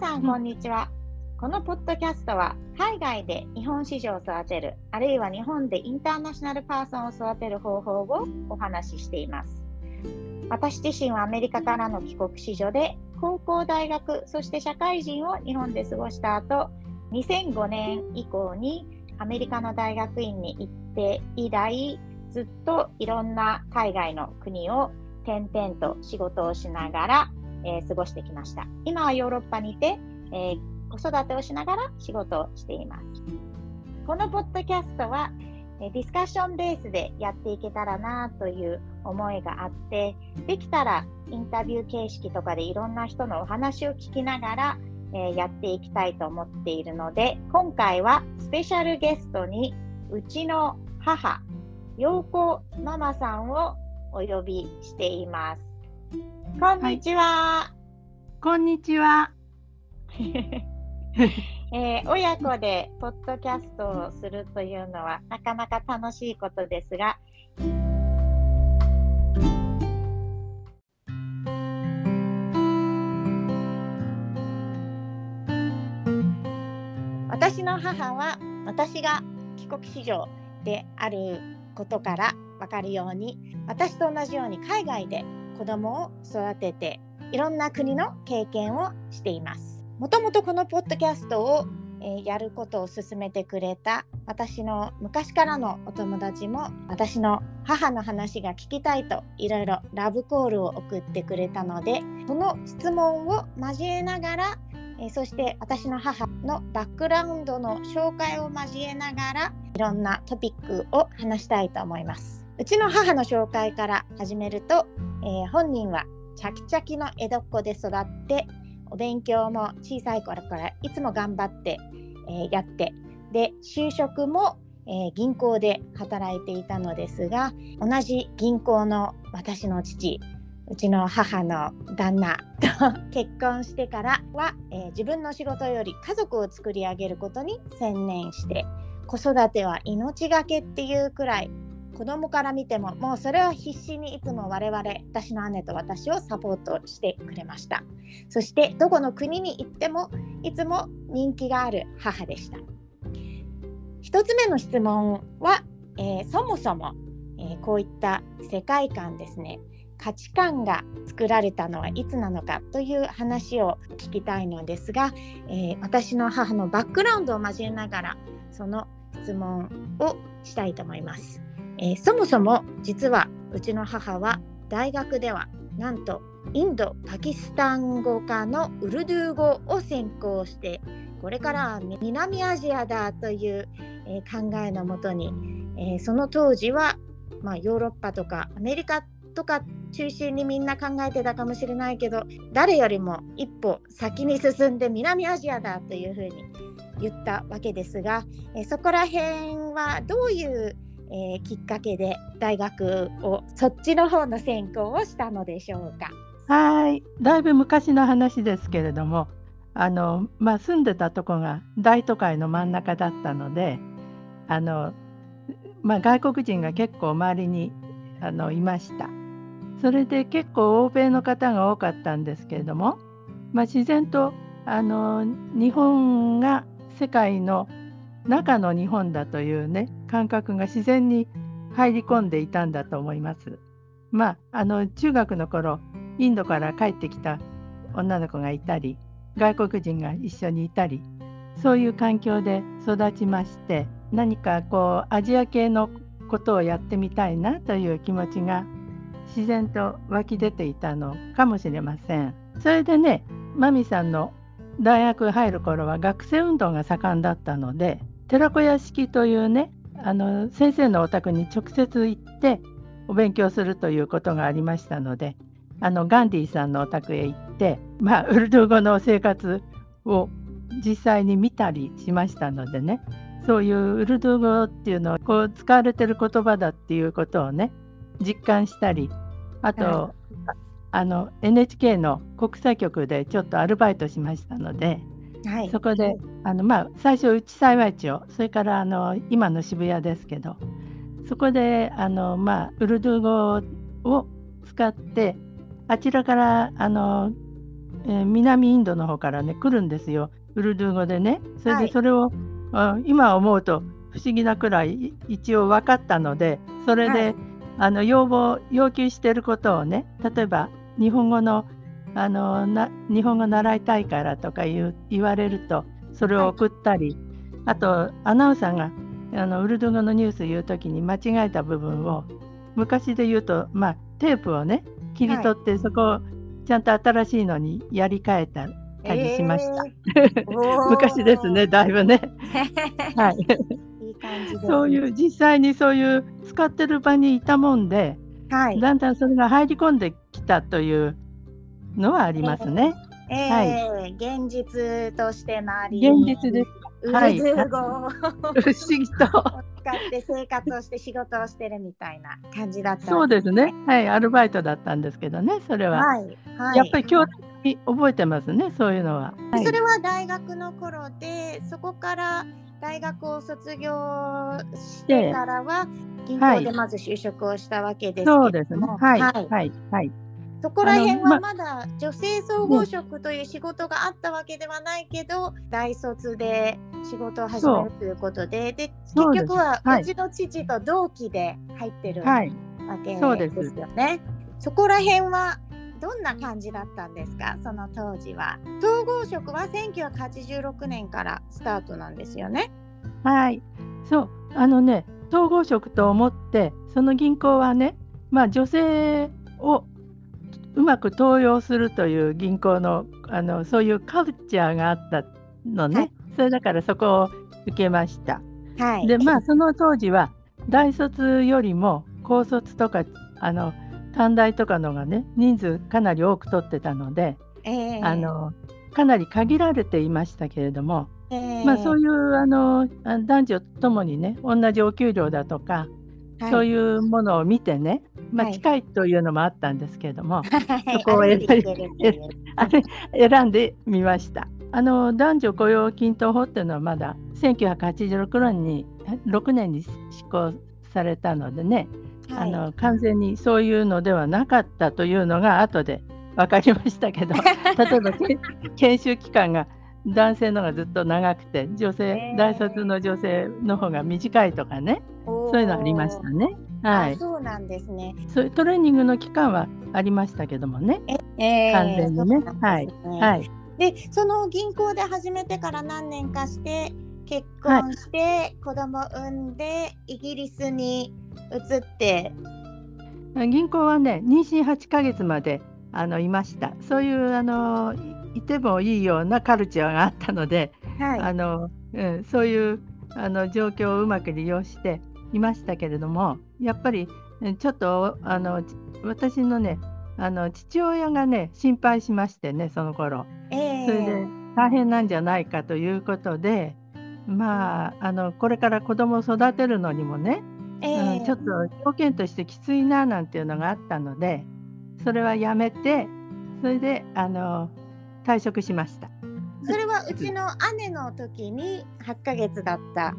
さんこんにちは、このポッドキャストは海外で日本市場を育てるあるいは日本でインターナショナルパーソンを育てる方法をお話ししています。私自身はアメリカからの帰国子女で高校大学そして社会人を日本で過ごした後2005年以降にアメリカの大学院に行って以来ずっといろんな海外の国を転々と仕事をしながら、えー、過ごしてきました。今はヨーロッパにいて、えー、子育てをしながら仕事をしています。このポッドキャストは、えー、ディスカッションベースでやっていけたらなという思いがあって、できたらインタビュー形式とかでいろんな人のお話を聞きながら、えやっていきたいと思っているので、今回はスペシャルゲストにうちの母、陽子ママさんをお呼びしています。こんにちは。はい、こんにちは。えー、親子でポッドキャストをするというのはなかなか楽しいことですが、私の母は私が帰国子女であることから分かるように私と同じように海外で子供を育てていろんな国の経験をしています。もともとこのポッドキャストを、え、やることを勧めてくれた私の昔からのお友達も私の母の話が聞きたいといろいろラブコールを送ってくれたのでその質問を交えながらえそして私の母のバックグラウンドの紹介を交えながらいろんなトピックを話したいと思います。うちの母の紹介から始めると、えー、本人はチャキチャキの江戸っ子で育ってお勉強も小さい頃からいつも頑張って、えー、やってで就職も、えー、銀行で働いていたのですが同じ銀行の私の父うちの母の旦那と結婚してからは、え、自分の仕事より家族を作り上げることに専念して子育ては命がけっていうくらい子供から見てももうそれは必死にいつも我々私の姉と私をサポートしてくれました。そしてどこの国に行ってもいつも人気がある母でした。1つ目の質問は、えー、そもそも、えー、こういった世界観ですね。価値観が作られたのはいつなのかという話を聞きたいのですが、えー、私の母のバックグラウンドを交えながらその質問をしたいと思います、えー、そもそも実はうちの母は大学ではなんとインド・パキスタン語科のウルドゥー語を専攻してこれから南アジアだという、え、考えのもとに、えその当時は、まあ、ヨーロッパとかアメリカとか中心にみんな考えてたかもしれないけど誰よりも一歩先に進んで南アジアだというふうに言ったわけですが、えそこら辺はどういう、えー、きっかけで大学をそっちの方の専攻をしたのでしょうか？はいだいぶ昔の話ですけれどもあの、まあ、住んでたとこが大都会の真ん中だったのであの、まあ、外国人が結構周りにあのいました。それで結構欧米の方が多かったんですけれども、まあ、自然とあの日本が世界の中の日本だというね感覚が自然に入り込んでいたんだと思います。まあ、あの中学の頃インドから帰ってきた女の子がいたり外国人が一緒にいたりそういう環境で育ちまして何かこうアジア系のことをやってみたいなという気持ちが自然と湧き出ていたのかもしれません。それでねマミさんの大学入る頃は学生運動が盛んだったので寺子屋敷というねあの先生のお宅に直接行ってお勉強するということがありましたのであのガンディさんのお宅へ行って、まあ、ウルドゥー語の生活を実際に見たりしましたのでねそういうウルドゥー語っていうのはこう使われてる言葉だっていうことをね実感したりあと、あの NHK の国際局でちょっとアルバイトしましたので、はい、そこであの、まあ、最初内幸町それからあの今の渋谷ですけどそこであの、まあ、ウルドゥー語を使ってあちらからあのえー南インドの方からね来るんですよ。ウルドゥー語でね。それはい。でそれを、あ今思うと不思議なくらいい一応分かったのでそれで、はい。あの要望要求していることをね例えば日本語のあのな日本語習いたいからとか言う言われるとそれを送ったり、あとアナウンサーがあのウルドゥー語のニュース言う時に間違えた部分を昔で言うと、まあ、テープをね切り取って、そこをちゃんと新しいのにやり替えたたりしました。えー 昔ですねだいぶね。はい、いい感じ。そういう実際にそういう使ってる場にいたもんではい。だんだんそれが入り込んできたというのはありますね。えー現実として周り現に実です。はい不思議と。使って生活をして仕事をしてるみたいな感じだったそうですね。はい、アルバイトだったんですけどね、それは。はい、はい、やっぱり強烈に覚えてますね、そういうのは。はいそれは大学の頃でそこから大学を卒業してからは銀行でまず就職をしたわけですけれども、そうですね。はい、ははいい、はい。そこら辺はまだ女性総合職という仕事があったわけではないけど、大卒で仕事を始めるということでで結局ははいうちの父と同期で入ってるわはい。けでですすよね。そこら辺はどんな感じだったんですか？その当時は。統合職は1986年からスタートなんですよね。はい。そう、あのね、統合職と思って、その銀行はね、まあ女性をうまく登用するという銀行の、あのそういうカルチャーがあったのね。はいそれだからそこを受けました。はい。で、まあその当時は大卒よりも高卒とかあの短大とかのがね、人数かなり多く取ってたので、えーあのかなり限られていましたけれども、えーまあ、そういうあのあ男女ともにね同じお給料だとか、はいそういうものを見てね、まあ、はい。近いというのもあったんですけれども、はい。そこを選選んでみました。あの男女雇用均等法っていうのはまだ1986年に6年に施行されたのでね、あはい。の完全にそういうのではなかったというのが後で分かりましたけど 例えばけ研修期間が男性のがずっと長くて女性、大卒の女性の方が短いとかねそういうのありましたね。はい、あそうなんですね。そういうトレーニングの期間はありましたけどもね。えー完全にね。そうなんですね。はい、でその銀行で始めてから何年かして結婚して、子供産んでイギリスに移って。銀行はね妊娠8ヶ月まであのいました。そういうあのいいてもいいようなカルチャーがあったので、はい。あのうん、そういうあの状況をうまく利用していましたけれどもやっぱりうんちょっとあのち私のねあの父親がね心配しましてねその頃えーそれで大変なんじゃないかということでまああのこれから子供を育てるのにもね、えーうん、ちょっと条件としてきついななんていうのがあったのでそれはやめてそれであの退職しました。それはうちの姉の時に8ヶ月だった。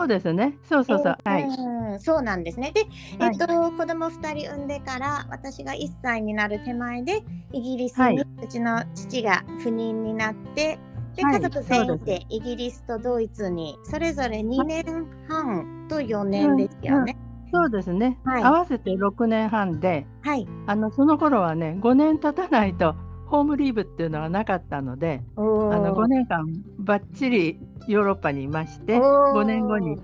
そうですね。そうそうそう。はい。うんそうなんですね。で、はいえっと子供2人産んでから私が1歳になる手前でイギリスに、はいうちの父が赴任になってではい家族全員でイギリスとドイツにそれぞれ2年半と4年ですよね。そうですね。はい合わせて6年半で、はい。あのその頃はね、5年経たないとホームリーブっていうのはなかったので、ああの5年間ばっちりヨーロッパにいまして、おー。5年後に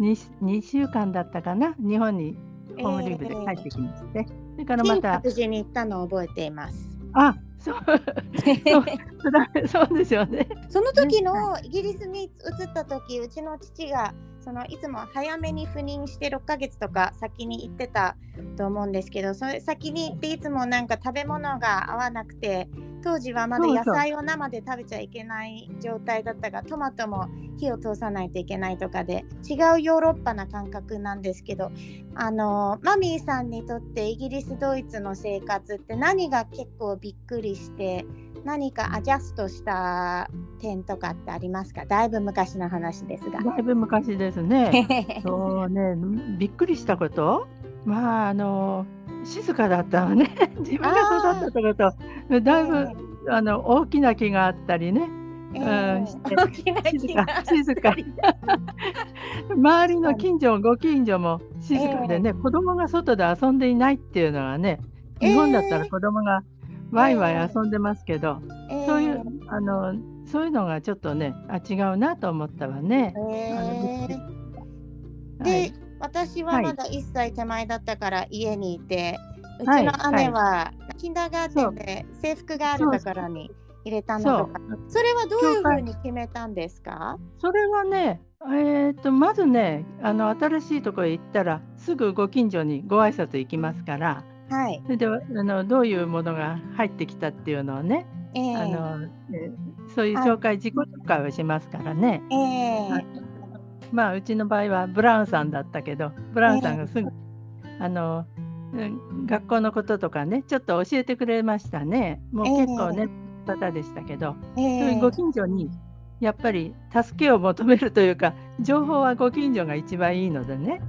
2, 2週間だったかな、日本にホームリーブで帰ってきまして、それからま金た、閣寺に行ったのを覚えています。あそう。そう。ですよね。その時のイギリスに移った時うちの父がそのいつも早めに赴任して6ヶ月とか先に行ってたと思うんですけどそれ先に行っていつもなんか食べ物が合わなくて当時はまだ野菜を生で食べちゃいけない状態だったがトマトも火を通さないといけないとかで違うヨーロッパな感覚なんですけどあのマミーさんにとってイギリスドイツの生活って何が結構びっくりして何かアジャストした点とかってありますか？だいぶ昔の話ですが。だいぶ昔ですね。そうね、びっくりしたこと？まああの静かだったわね。自分が育ったと。ことだいぶあの大きな木があったりね、えうんえして大きな木静がか静か。周りの近所もご近所も静かでね、子供が外で遊んでいないっていうのはね、日本だったら子供がワイワイ遊んでますけど、そういうあのそういうのがちょっとね、あ違うなと思ったわね。えあのえはい。で、私ははい。まだ1歳手前だったから家にいて、うちはい。の姉はキンダーガーテンで制服があるところに入れたのとか、それはどういうふうに決めたんですか？それはね、えー、とまずねあの、新しいところへ行ったら、すぐご近所にご挨拶行きますから、はい。それであのどういうものが入ってきたっていうのをね、ええ。あのえそういう紹介、自己紹介をしますからね。ええ。はいまあうちの場合はブラウンさんだったけどブラウンさんがすぐ、あのうん学校のこととかねちょっと教えてくれましたね。もう結構ね、方でしたけど、ええ。そういうご近所にやっぱり助けを求めるというか情報はご近所が一番いいのでね。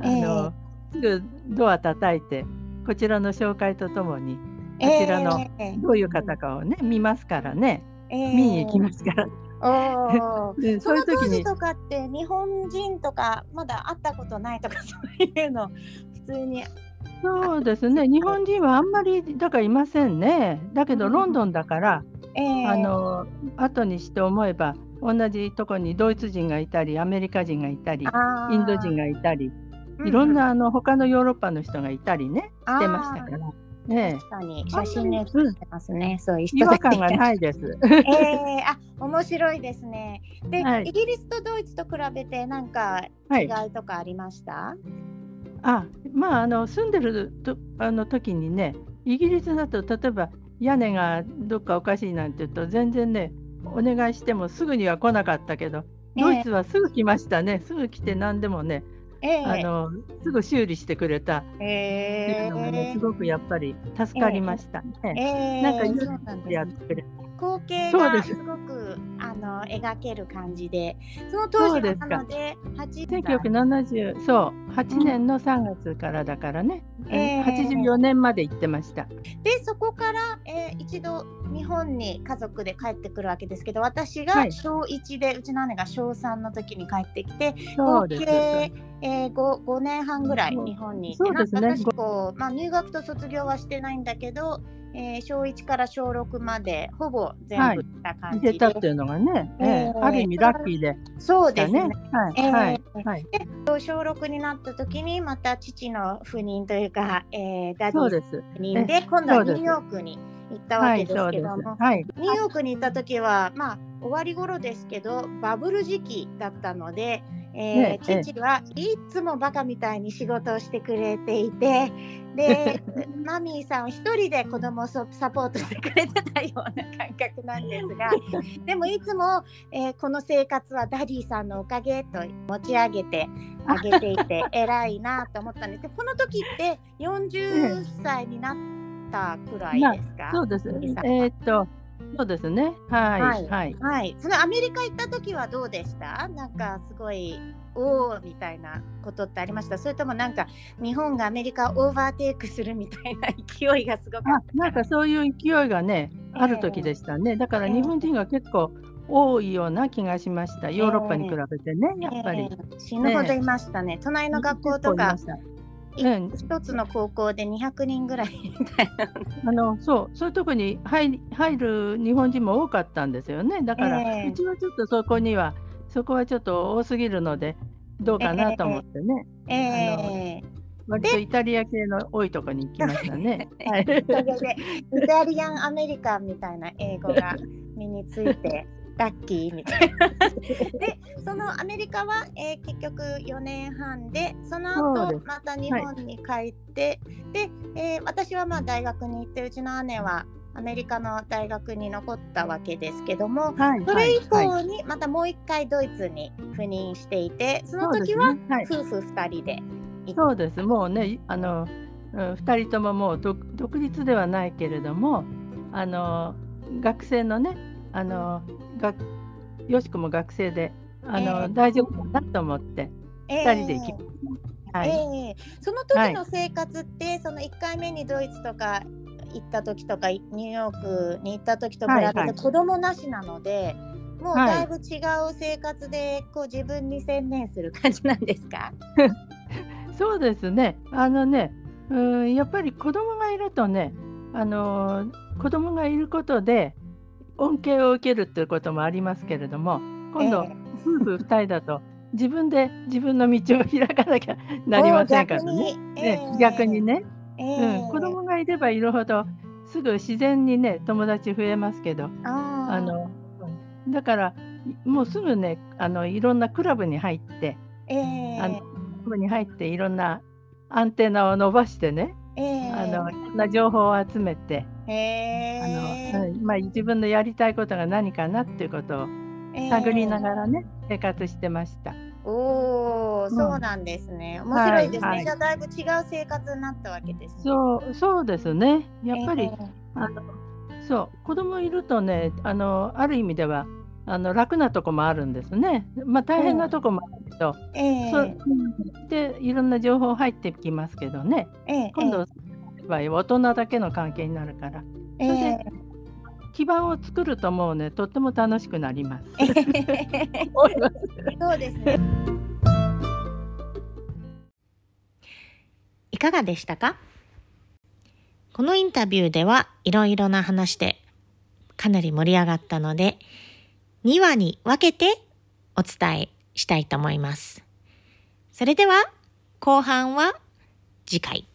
あの、すぐドア叩いてこちらの紹介とともにこちらのええどういう方かをね見ますからね。ええ。見に行きますから、で そういう時に。当時とかって日本人とかまだ会ったことないとか そういうの普通に。そうですね、日本人はあんまりだからいませんね。だけど、うん。ロンドンだから、ええ。あの後にして思えば、同じとこにドイツ人がいたり、アメリカ人がいたり、インド人がいたり、ういろんなあの他のヨーロッパの人がいたりね、してましたから、ね確かに写真に写ってますね、そういうえ、人違和感がい。ないです。ええあ面白いですね。で、はいイギリスとドイツと比べてなんかはい、違いとかありました？あまああの住んでるとあの時にね、イギリスだと例えば屋根がどっかおかしいなんて言うと、全然ね、お願いしてもすぐには来なかったけど、ドイツはすぐ来ましたね、すぐ来て何でもね、ええ。あのすぐ修理してくれた。っていうのがね、えすごくやっぱり助かりましたえね。えなんかねやってくれ光景がす。ごくあの描ける感じで、その当時なので8 1970そう8年の3月からだからね、ええ84年まで行ってました。でそこから、えー一度日本に家族で帰ってくるわけですけど私はい。が小1で、うちの姉が小3の時に帰ってきて合。計、えー、5, 5年半ぐらい日本にいてね。なんか私こう、まあ、入学と卒業はしてないんだけど、えー小1から小6までほぼ全部行った感じで、出たっていうのがね、ええええ。ある意味ラッキーで。そうですね。ね。はい、ええ。はい、はい。小6になった時にまた父の赴任というか、えーダディの。赴任で今度はニューヨークに行ったわはい、けですけども、。はい、ニューヨークに行った時はまあ終わり頃ですけどバブル時期だったので、えー父はいつもバカみたいに仕事をしてくれていてで マミーさんは一人で子供をそサポートしてくれてたような感覚なんですが でもいつも、えーこの生活はダディさんのおかげと持ち上げてあげていて 偉いなと思ったんです。けどこの時って40歳になったくらいですか、そうです。えーっと、そうですね。はい、ははい。い、はい。はい、そのアメリカ行った時はどうでした？なんかすごいおおみたいなことってありました？それともなんか日本がアメリカをオーバーテイクするみたいな勢いがすごかあった？なんかそういう勢いがね、ある時でしたね。だから日本人が結構多いような気がしました。ヨーロッパに比べてね、やっぱり。えー死ぬほどいましたね。隣の学校とか一つの高校で200人ぐらい。みたいなあのそうそういうとこに入り入る日本人も多かったんですよね。だから、ええ。うちはちょっとそこにはそこはちょっと多すぎるのでどうかなと思ってね、えー割とイタリア系の多いとこに行きましたね。はい、イタリアンアメリカンみたいな英語が身についてラッキーみたいな。でそのアメリカは、えー結局4年半でその後また日本に帰って、で、えー私はまあ大学に行ってうちの姉はアメリカの大学に残ったわけですけどもはい、それ以はい降にまたもう一回ドイツに赴任していてその時は夫婦2人でそうです。もうね、あの、うん二人とももう独独立ではないけれども、あの学生のね、あの学よしくも学生で、あの、ええ大丈夫かなと思ってえ二人で行きました。はい。ええその時の生活って、その1回目にドイツとか行った時とかニューヨークに行った時と比べはいはいて子供なしなので、もうはいだいぶ違う生活でこう自分に専念する感じなんですか？そうですね。あのね、うん、やっぱり子供がいるとね、あの子供がいることで恩恵を受けるっていうこともありますけれども、今度、え夫婦2人だと自分で自分の道を開かなきゃえ なりませんからね。お逆に、ねうん、子供がいればいるほどすぐ自然にね友達増えますけど、あのうん。だからいもうすぐねあのいろんなクラブに入って、ええ。あのクラブに入っていろんなアンテナを伸ばしてね、ええ。あのいろんな情報を集めて、へあえのうんまあ、自分のやりたいことが何かなっていうことを探りながらね、生活してました。おお、ん。そうなんですね。面白いですね。はいはい。じゃあだいぶ違う生活になったわけですね。そうそうですね。やっぱり、えあのそう子供いるとねあのある意味ではあの楽なとこもあるんですね。まあ大変なとこもあるけど、ええ。えそうでいろんな情報入ってきますけどね。ええ。今度、場合は大人だけの関係になるからええ基盤を作るともうねとっても楽しくなります。ええ そうですね。いかがでしたか？このインタビューではいろいろな話でかなり盛り上がったので2話に分けてお伝えしたいと思います。それでは後半は次回。